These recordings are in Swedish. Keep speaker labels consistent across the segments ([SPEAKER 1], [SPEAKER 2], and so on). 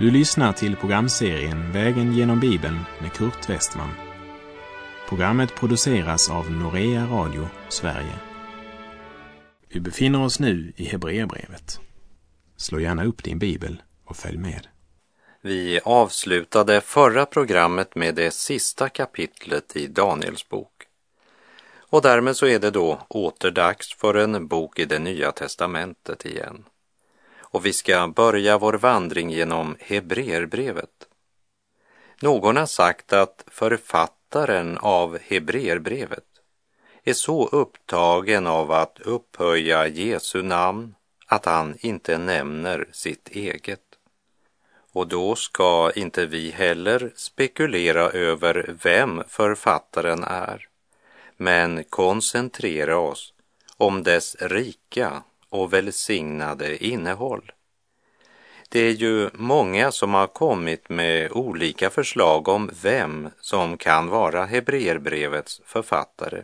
[SPEAKER 1] Du lyssnar till programserien Vägen genom Bibeln med Kurt Westman. Programmet produceras av Norea Radio Sverige. Vi befinner oss nu i Hebreerbrevet. Slå gärna upp din bibel och följ med.
[SPEAKER 2] Vi avslutade förra programmet med det sista kapitlet i Daniels bok. Och därmed så är det då åter dags för en bok i det nya testamentet igen. Och vi ska börja vår vandring genom Hebreerbrevet. Någon har sagt att författaren av Hebreerbrevet är så upptagen av att upphöja Jesu namn att han inte nämner sitt eget. Och då ska inte vi heller spekulera över vem författaren är, men koncentrera oss om dess rika och välsignade innehåll. Det är ju många som har kommit med olika förslag om vem som kan vara Hebreerbrevets författare.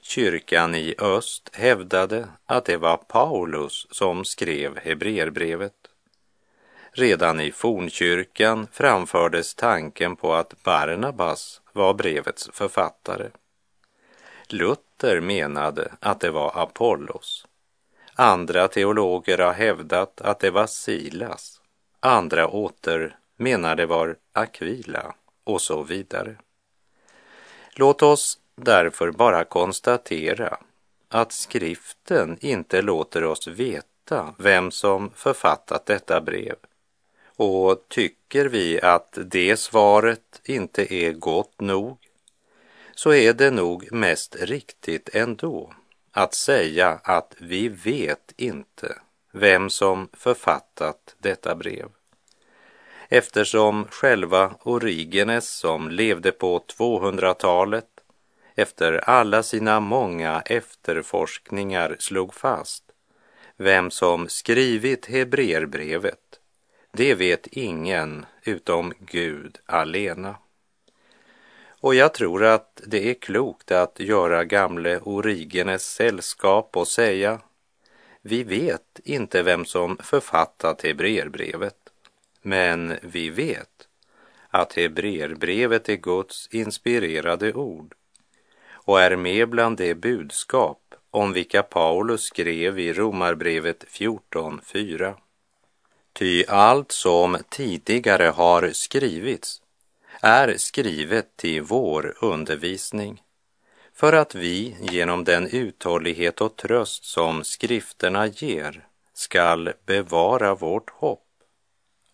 [SPEAKER 2] Kyrkan i öst hävdade att det var Paulus som skrev Hebreerbrevet. Redan i fornkyrkan framfördes tanken på att Barnabas var brevets författare. Luther menade att det var Apollos. Andra teologer har hävdat att det var Silas. Andra åter menar det var Aquila och så vidare. Låt oss därför bara konstatera att skriften inte låter oss veta vem som författat detta brev. Och tycker vi att det svaret inte är gott nog så är det nog mest riktigt ändå att säga att vi vet inte vem som författat detta brev. Eftersom själva Origenes som levde på 200-talet efter alla sina många efterforskningar slog fast vem som skrivit Hebreerbrevet, det vet ingen utom Gud alena. Och jag tror att det är klokt att göra gamle Origenes sällskap och säga vi vet inte vem som författat Hebreerbrevet, men vi vet att Hebreerbrevet är Guds inspirerade ord och är med bland det budskap om vilka Paulus skrev i Romarbrevet 14.4. Ty allt som tidigare har skrivits är skrivet till vår undervisning för att vi genom den uthållighet och tröst som skrifterna ger skall bevara vårt hopp.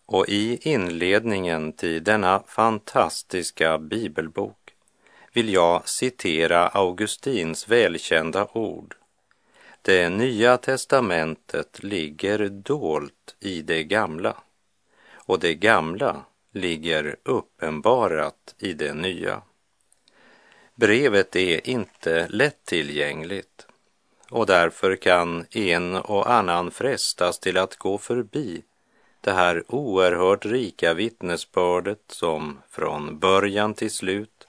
[SPEAKER 2] Och i inledningen till denna fantastiska bibelbok vill jag citera Augustins välkända ord. Det nya testamentet ligger dolt i det gamla och det gamla ligger uppenbarat i det nya. Brevet är inte lättillgängligt och därför kan en och annan frestas till att gå förbi det här oerhört rika vittnesbördet som från början till slut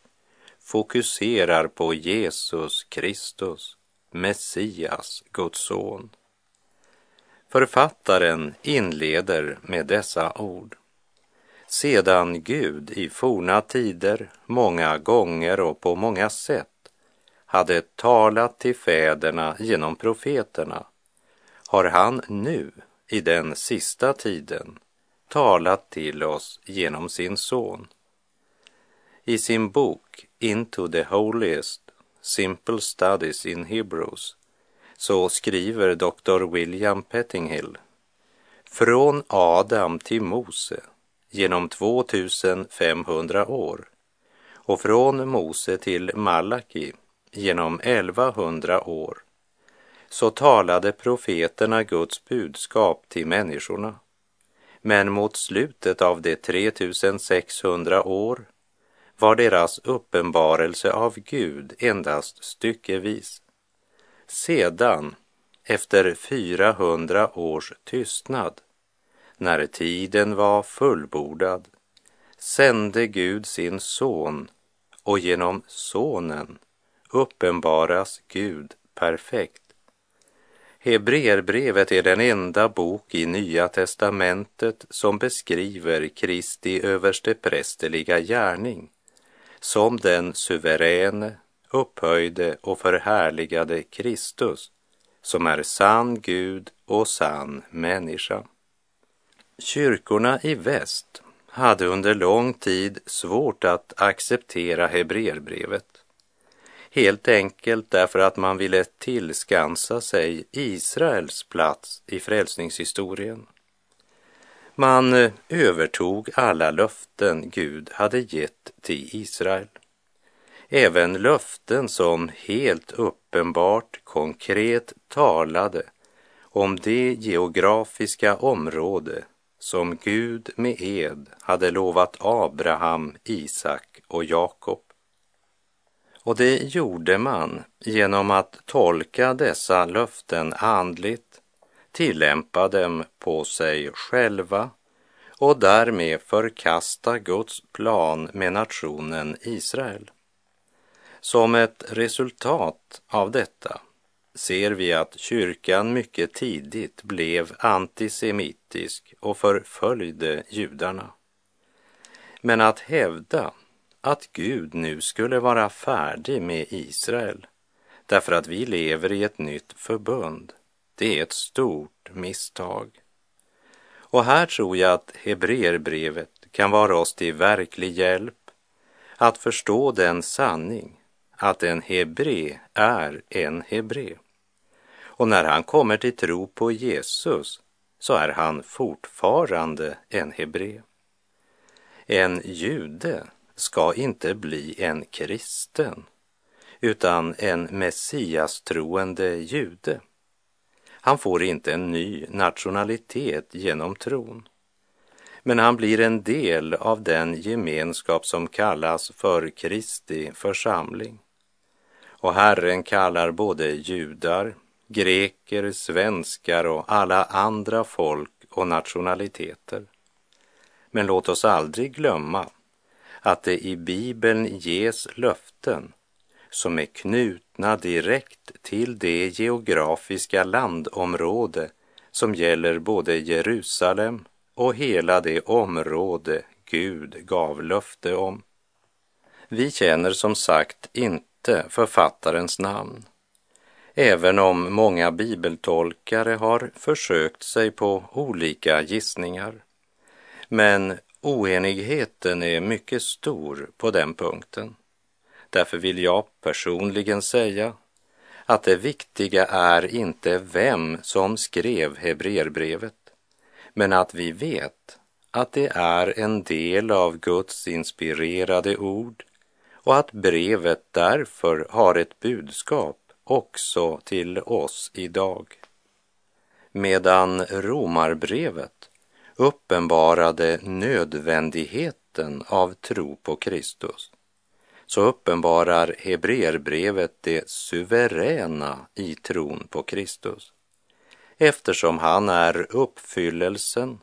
[SPEAKER 2] fokuserar på Jesus Kristus, Messias, Guds son. Författaren inleder med dessa ord. Sedan Gud i forna tider många gånger och på många sätt hade talat till fäderna genom profeterna har han nu i den sista tiden talat till oss genom sin son. I sin bok Into the Holiest Simple Studies in Hebrews så skriver Dr. William Pettinghill Från Adam till Mose genom 2500 år och från Mose till Malaki genom 1100 år så talade profeterna Guds budskap till människorna. Men mot slutet av de 3600 år var deras uppenbarelse av Gud endast styckevis. Sedan, efter 400 års tystnad, när tiden var fullbordad, sände Gud sin son och genom sonen uppenbaras Gud perfekt. Hebreerbrevet är den enda bok i Nya testamentet som beskriver Kristi översteprästerliga gärning som den suveräne, upphöjde och förhärligade Kristus som är sann Gud och sann människa. Kyrkorna i väst hade under lång tid svårt att acceptera Hebreerbrevet. Helt enkelt därför att man ville tillskansa sig Israels plats i frälsningshistorien. Man eh, övertog alla löften Gud hade gett till Israel. Även löften som helt uppenbart konkret talade om det geografiska område som Gud med ed hade lovat Abraham, Isak och Jakob. Och det gjorde man genom att tolka dessa löften andligt, tillämpa dem på sig själva och därmed förkasta Guds plan med nationen Israel. Som ett resultat av detta ser vi att kyrkan mycket tidigt blev antisemitisk och förföljde judarna. Men att hävda att Gud nu skulle vara färdig med Israel därför att vi lever i ett nytt förbund, det är ett stort misstag. Och här tror jag att Hebreerbrevet kan vara oss till verklig hjälp att förstå den sanning att en hebre är en hebre. Och när han kommer till tro på Jesus så är han fortfarande en hebre. En jude ska inte bli en kristen utan en messiastroende jude. Han får inte en ny nationalitet genom tron. Men han blir en del av den gemenskap som kallas för Kristi församling. Och Herren kallar både judar, greker, svenskar och alla andra folk och nationaliteter. Men låt oss aldrig glömma att det i Bibeln ges löften som är knutna direkt till det geografiska landområde som gäller både Jerusalem och hela det område Gud gav löfte om. Vi känner som sagt inte författarens namn, även om många bibeltolkare har försökt sig på olika gissningar. Men oenigheten är mycket stor på den punkten. Därför vill jag personligen säga att det viktiga är inte vem som skrev Hebreerbrevet, men att vi vet att det är en del av Guds inspirerade ord och att brevet därför har ett budskap också till oss idag. Medan romarbrevet uppenbarade nödvändigheten av tro på Kristus så uppenbarar Hebreerbrevet det suveräna i tron på Kristus eftersom han är uppfyllelsen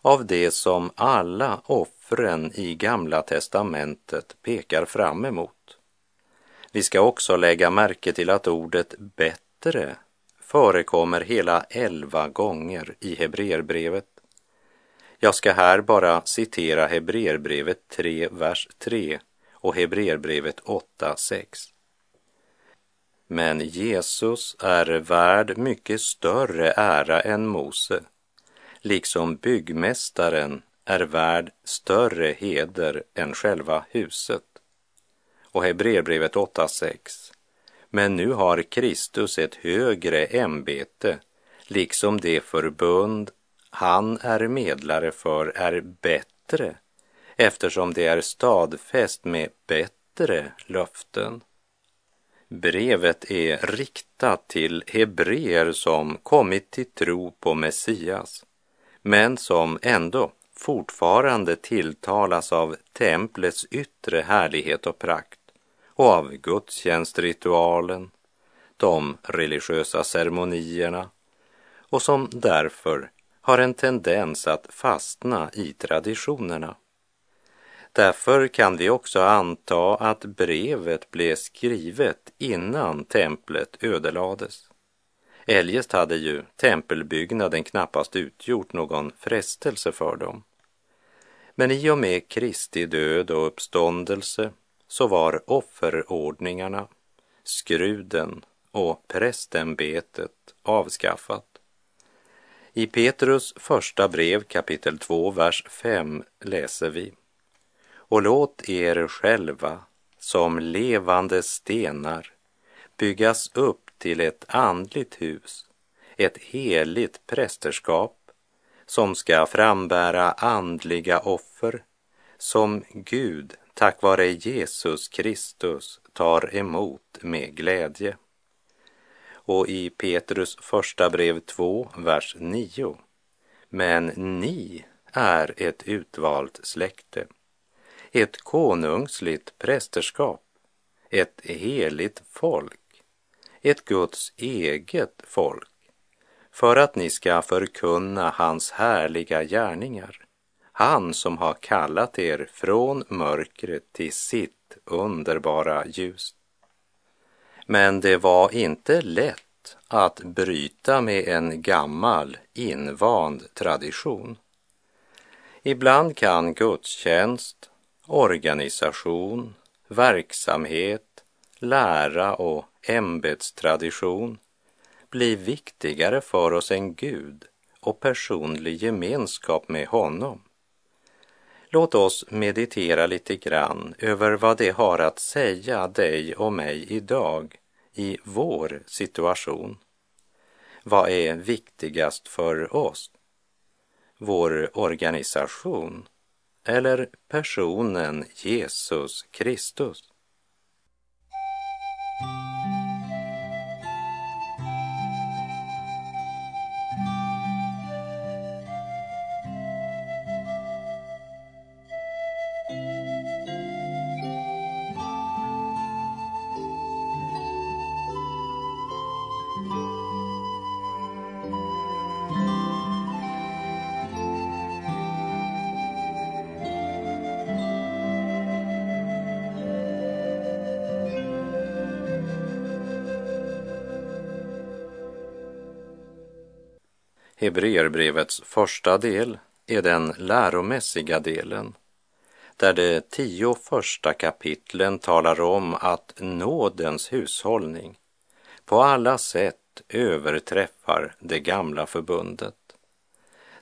[SPEAKER 2] av det som alla offren i Gamla testamentet pekar fram emot. Vi ska också lägga märke till att ordet bättre förekommer hela elva gånger i Hebreerbrevet. Jag ska här bara citera Hebreerbrevet 3, vers 3 och Hebreerbrevet 8, 6. Men Jesus är värd mycket större ära än Mose, liksom byggmästaren är värd större heder än själva huset. Och Hebreerbrevet 8.6. Men nu har Kristus ett högre ämbete, liksom det förbund han är medlare för är bättre eftersom det är stadfäst med bättre löften. Brevet är riktat till hebreer som kommit till tro på Messias, men som ändå fortfarande tilltalas av templets yttre härlighet och prakt och av gudstjänstritualen, de religiösa ceremonierna och som därför har en tendens att fastna i traditionerna. Därför kan vi också anta att brevet blev skrivet innan templet ödelades Eljest hade ju tempelbyggnaden knappast utgjort någon frestelse för dem. Men i och med Kristi död och uppståndelse så var offerordningarna, skruden och prästämbetet avskaffat. I Petrus första brev kapitel 2, vers 5 läser vi. Och låt er själva som levande stenar byggas upp till ett andligt hus, ett heligt prästerskap som ska frambära andliga offer som Gud tack vare Jesus Kristus tar emot med glädje. Och i Petrus första brev 2, vers 9. Men ni är ett utvalt släkte, ett konungsligt prästerskap, ett heligt folk, ett Guds eget folk, för att ni ska förkunna hans härliga gärningar, han som har kallat er från mörkret till sitt underbara ljus. Men det var inte lätt att bryta med en gammal invand tradition. Ibland kan gudstjänst, organisation, verksamhet, lära och ämbetstradition bli viktigare för oss än Gud och personlig gemenskap med honom. Låt oss meditera lite grann över vad det har att säga dig och mig idag i vår situation. Vad är viktigast för oss? Vår organisation eller personen Jesus Kristus? Hebreerbrevets första del är den läromässiga delen där de tio första kapitlen talar om att nådens hushållning på alla sätt överträffar det gamla förbundet.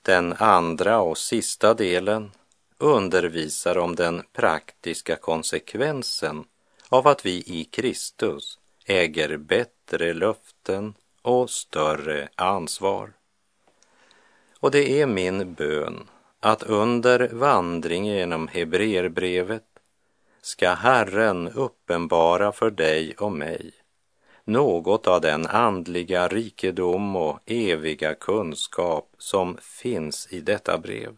[SPEAKER 2] Den andra och sista delen undervisar om den praktiska konsekvensen av att vi i Kristus äger bättre löften och större ansvar. Och det är min bön att under vandring genom Hebreerbrevet ska Herren uppenbara för dig och mig något av den andliga rikedom och eviga kunskap som finns i detta brev.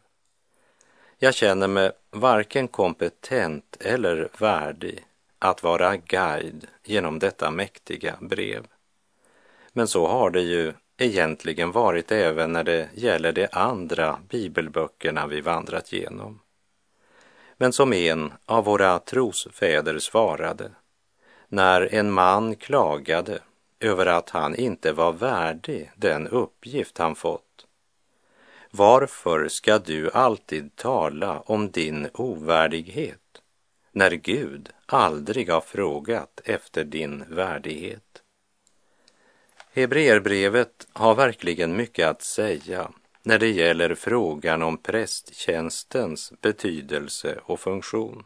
[SPEAKER 2] Jag känner mig varken kompetent eller värdig att vara guide genom detta mäktiga brev. Men så har det ju egentligen varit även när det gäller de andra bibelböckerna vi vandrat genom. Men som en av våra trosfäder svarade, när en man klagade över att han inte var värdig den uppgift han fått. Varför ska du alltid tala om din ovärdighet när Gud aldrig har frågat efter din värdighet? Hebreerbrevet har verkligen mycket att säga när det gäller frågan om prästtjänstens betydelse och funktion.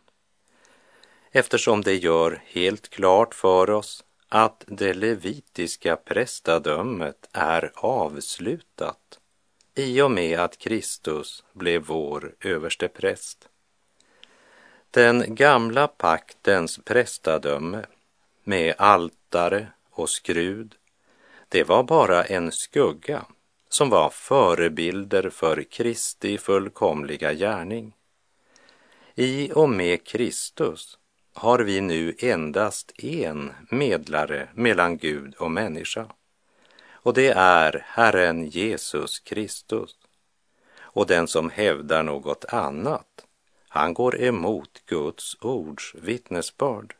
[SPEAKER 2] Eftersom det gör helt klart för oss att det levitiska prästadömet är avslutat i och med att Kristus blev vår överste präst. Den gamla paktens prästadöme med altare och skrud det var bara en skugga som var förebilder för Kristi fullkomliga gärning. I och med Kristus har vi nu endast en medlare mellan Gud och människa och det är Herren Jesus Kristus. Och den som hävdar något annat, han går emot Guds ords vittnesbörd.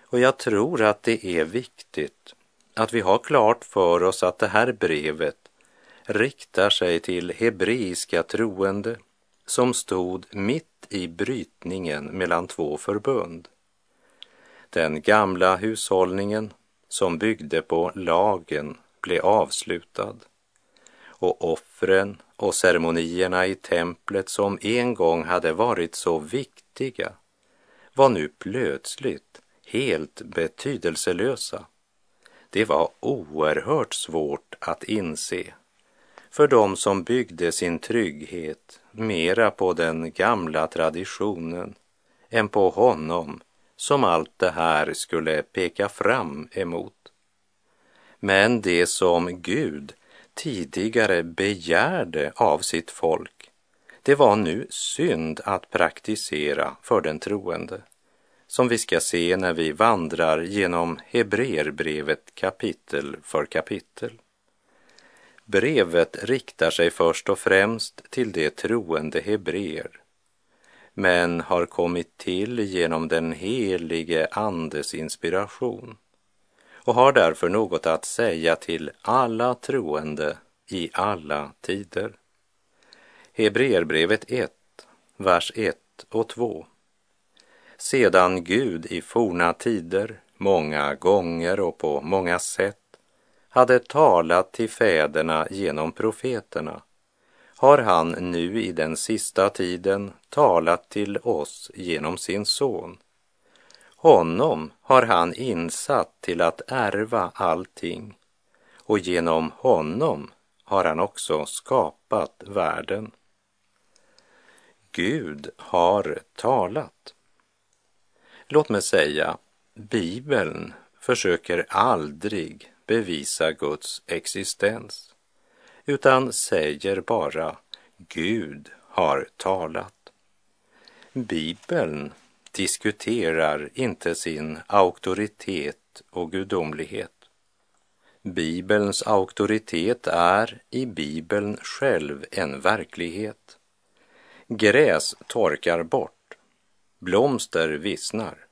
[SPEAKER 2] Och jag tror att det är viktigt att vi har klart för oss att det här brevet riktar sig till hebreiska troende som stod mitt i brytningen mellan två förbund. Den gamla hushållningen som byggde på lagen blev avslutad och offren och ceremonierna i templet som en gång hade varit så viktiga var nu plötsligt helt betydelselösa. Det var oerhört svårt att inse för dem som byggde sin trygghet mera på den gamla traditionen än på honom som allt det här skulle peka fram emot. Men det som Gud tidigare begärde av sitt folk, det var nu synd att praktisera för den troende, som vi ska se när vi vandrar genom Hebreerbrevet kapitel för kapitel. Brevet riktar sig först och främst till de troende hebreer, men har kommit till genom den helige Andes inspiration och har därför något att säga till alla troende i alla tider. Hebreerbrevet 1, vers 1 och 2. Sedan Gud i forna tider många gånger och på många sätt hade talat till fäderna genom profeterna har han nu i den sista tiden talat till oss genom sin son. Honom har han insatt till att ärva allting och genom honom har han också skapat världen. Gud har talat. Låt mig säga, Bibeln försöker aldrig bevisa Guds existens, utan säger bara Gud har talat. Bibeln diskuterar inte sin auktoritet och gudomlighet. Bibelns auktoritet är i Bibeln själv en verklighet. Gräs torkar bort, blomster vissnar,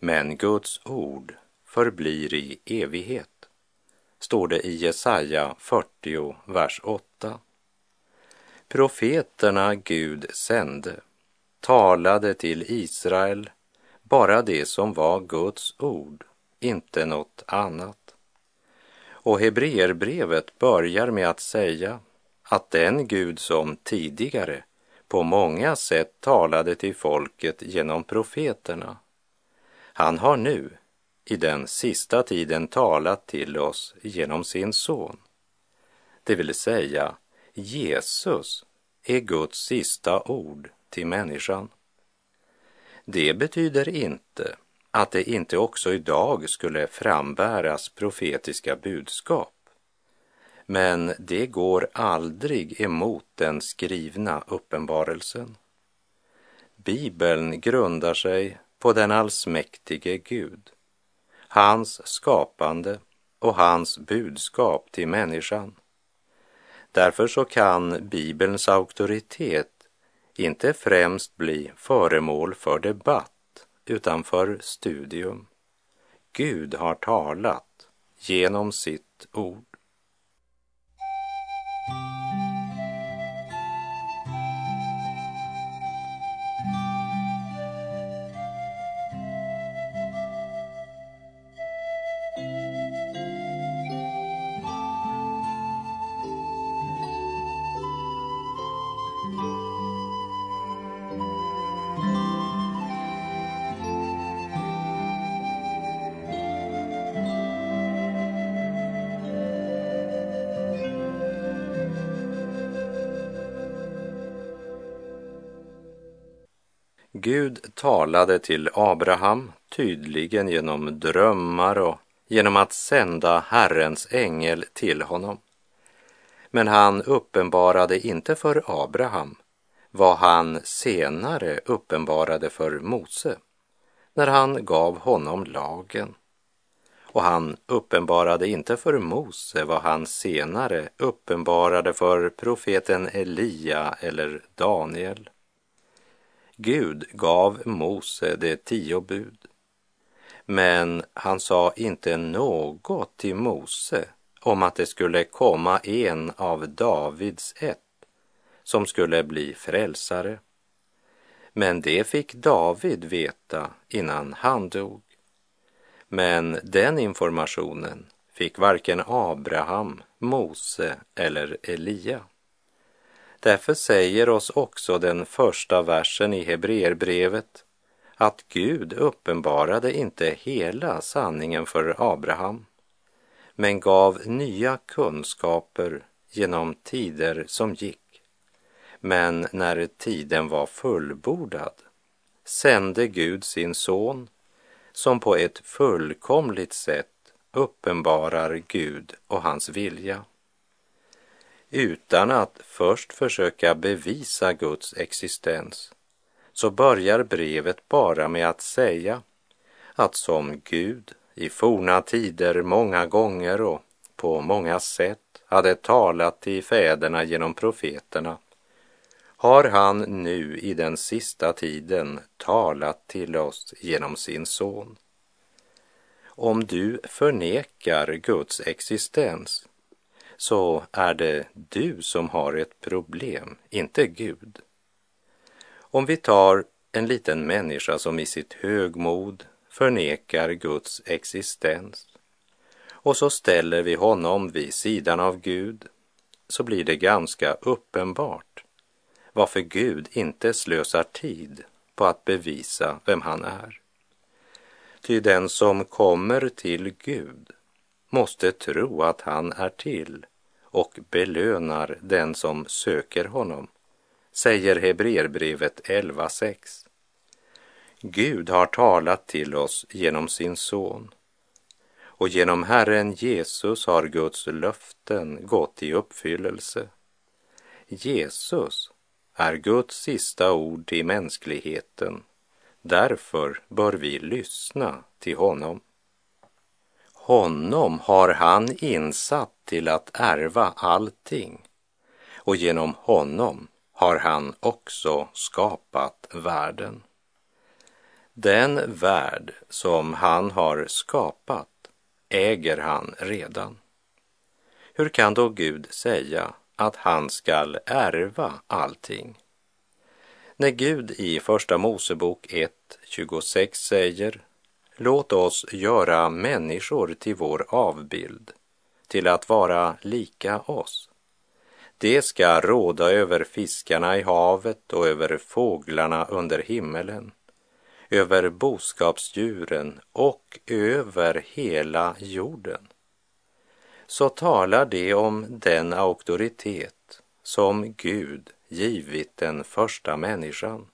[SPEAKER 2] men Guds ord förblir i evighet står det i Jesaja 40, vers 8. Profeterna Gud sände talade till Israel bara det som var Guds ord, inte något annat. Och Hebreerbrevet börjar med att säga att den Gud som tidigare på många sätt talade till folket genom profeterna, han har nu i den sista tiden talat till oss genom sin son. Det vill säga, Jesus är Guds sista ord till människan. Det betyder inte att det inte också idag skulle frambäras profetiska budskap. Men det går aldrig emot den skrivna uppenbarelsen. Bibeln grundar sig på den allsmäktige Gud hans skapande och hans budskap till människan. Därför så kan Bibelns auktoritet inte främst bli föremål för debatt utan för studium. Gud har talat genom sitt ord. Gud talade till Abraham tydligen genom drömmar och genom att sända Herrens ängel till honom. Men han uppenbarade inte för Abraham vad han senare uppenbarade för Mose när han gav honom lagen. Och han uppenbarade inte för Mose vad han senare uppenbarade för profeten Elia eller Daniel. Gud gav Mose de tio bud. Men han sa inte något till Mose om att det skulle komma en av Davids ett som skulle bli frälsare. Men det fick David veta innan han dog. Men den informationen fick varken Abraham, Mose eller Elia. Därför säger oss också den första versen i Hebreerbrevet att Gud uppenbarade inte hela sanningen för Abraham, men gav nya kunskaper genom tider som gick. Men när tiden var fullbordad sände Gud sin son som på ett fullkomligt sätt uppenbarar Gud och hans vilja utan att först försöka bevisa Guds existens så börjar brevet bara med att säga att som Gud i forna tider många gånger och på många sätt hade talat till fäderna genom profeterna har han nu i den sista tiden talat till oss genom sin son. Om du förnekar Guds existens så är det du som har ett problem, inte Gud. Om vi tar en liten människa som i sitt högmod förnekar Guds existens och så ställer vi honom vid sidan av Gud så blir det ganska uppenbart varför Gud inte slösar tid på att bevisa vem han är. Ty den som kommer till Gud måste tro att han är till och belönar den som söker honom, säger Hebreerbrevet 11.6. Gud har talat till oss genom sin son och genom Herren Jesus har Guds löften gått i uppfyllelse. Jesus är Guds sista ord till mänskligheten. Därför bör vi lyssna till honom. Honom har han insatt till att ärva allting och genom honom har han också skapat världen. Den värld som han har skapat äger han redan. Hur kan då Gud säga att han skall ärva allting? När Gud i Första Mosebok 1, 26 säger Låt oss göra människor till vår avbild, till att vara lika oss. Det ska råda över fiskarna i havet och över fåglarna under himmelen, över boskapsdjuren och över hela jorden. Så talar det om den auktoritet som Gud givit den första människan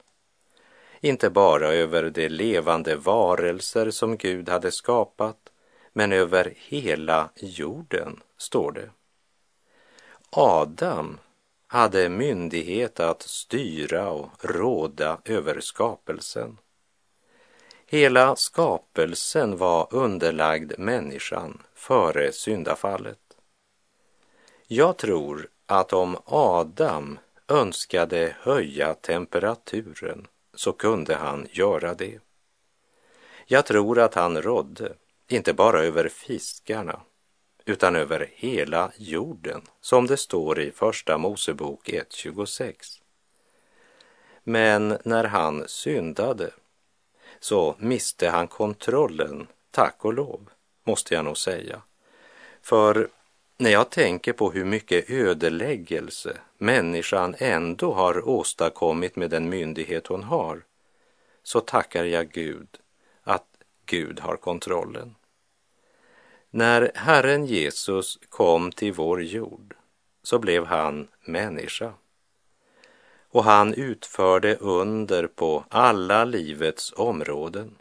[SPEAKER 2] inte bara över de levande varelser som Gud hade skapat, men över hela jorden, står det. Adam hade myndighet att styra och råda över skapelsen. Hela skapelsen var underlagd människan före syndafallet. Jag tror att om Adam önskade höja temperaturen så kunde han göra det. Jag tror att han rådde, inte bara över fiskarna, utan över hela jorden, som det står i Första Mosebok 1.26. Men när han syndade så miste han kontrollen, tack och lov, måste jag nog säga. För när jag tänker på hur mycket ödeläggelse människan ändå har åstadkommit med den myndighet hon har, så tackar jag Gud att Gud har kontrollen. När Herren Jesus kom till vår jord så blev han människa. Och han utförde under på alla livets områden.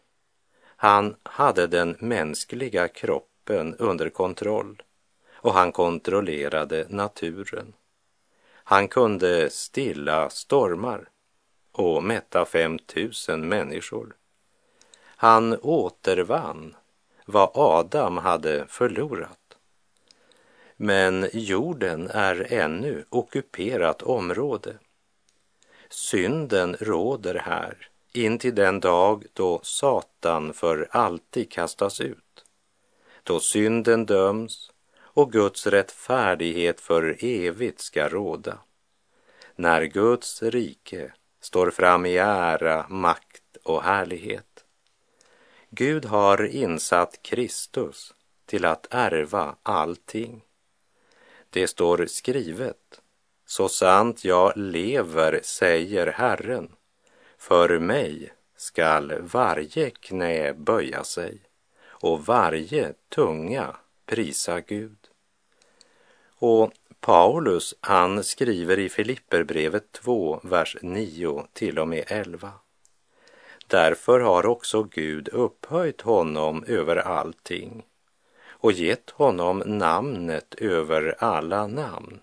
[SPEAKER 2] Han hade den mänskliga kroppen under kontroll och han kontrollerade naturen. Han kunde stilla stormar och mätta fem tusen människor. Han återvann vad Adam hade förlorat. Men jorden är ännu ockuperat område. Synden råder här in till den dag då Satan för alltid kastas ut, då synden döms och Guds rättfärdighet för evigt ska råda. När Guds rike står fram i ära, makt och härlighet. Gud har insatt Kristus till att ärva allting. Det står skrivet, så sant jag lever, säger Herren, för mig skall varje knä böja sig och varje tunga prisa Gud. Och Paulus, han skriver i Filipperbrevet 2, vers 9 till och med 11. Därför har också Gud upphöjt honom över allting och gett honom namnet över alla namn,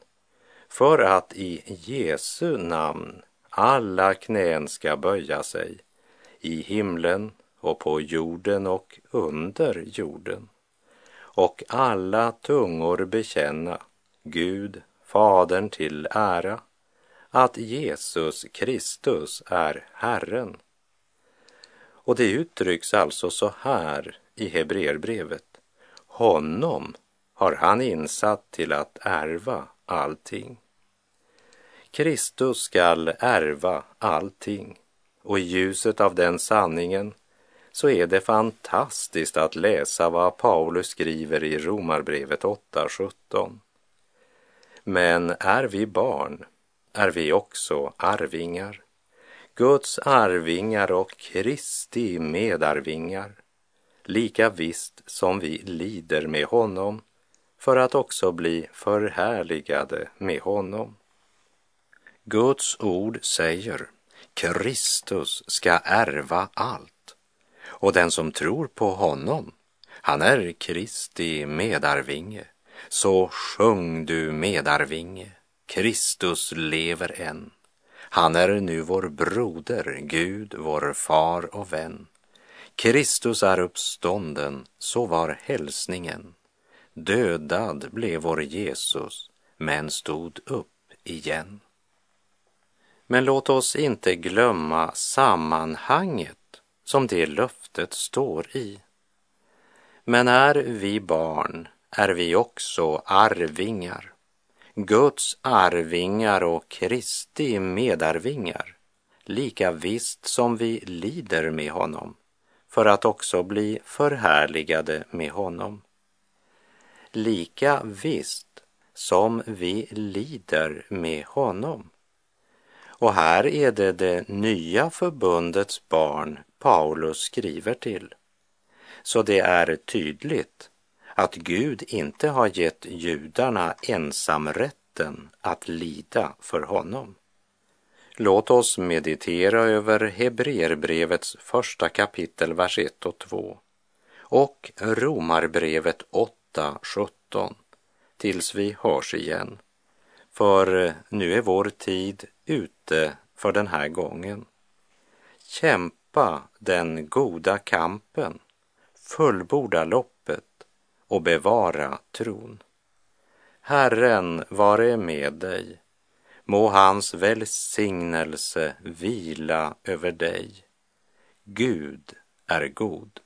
[SPEAKER 2] för att i Jesu namn alla knän ska böja sig, i himlen och på jorden och under jorden, och alla tungor bekänna Gud, Fadern till ära, att Jesus Kristus är Herren. Och det uttrycks alltså så här i Hebreerbrevet. Honom har han insatt till att ärva allting. Kristus skall ärva allting och i ljuset av den sanningen så är det fantastiskt att läsa vad Paulus skriver i Romarbrevet 8.17. Men är vi barn är vi också arvingar, Guds arvingar och Kristi medarvingar, lika visst som vi lider med honom för att också bli förhärligade med honom. Guds ord säger Kristus ska ärva allt och den som tror på honom, han är Kristi medarvinge. Så sjung du medarvinge, Kristus lever än. Han är nu vår broder, Gud, vår far och vän. Kristus är uppstånden, så var hälsningen. Dödad blev vår Jesus, men stod upp igen. Men låt oss inte glömma sammanhanget som det löftet står i. Men är vi barn är vi också arvingar, Guds arvingar och Kristi medarvingar, lika visst som vi lider med honom, för att också bli förhärligade med honom. Lika visst som vi lider med honom. Och här är det det nya förbundets barn Paulus skriver till. Så det är tydligt att Gud inte har gett judarna ensamrätten att lida för honom. Låt oss meditera över Hebreerbrevets första kapitel, vers 1 och 2 och Romarbrevet 8, 17 tills vi hörs igen. För nu är vår tid ute för den här gången. Kämpa den goda kampen, fullborda loppet och bevara tron. Herren vare med dig. Må hans välsignelse vila över dig. Gud är god.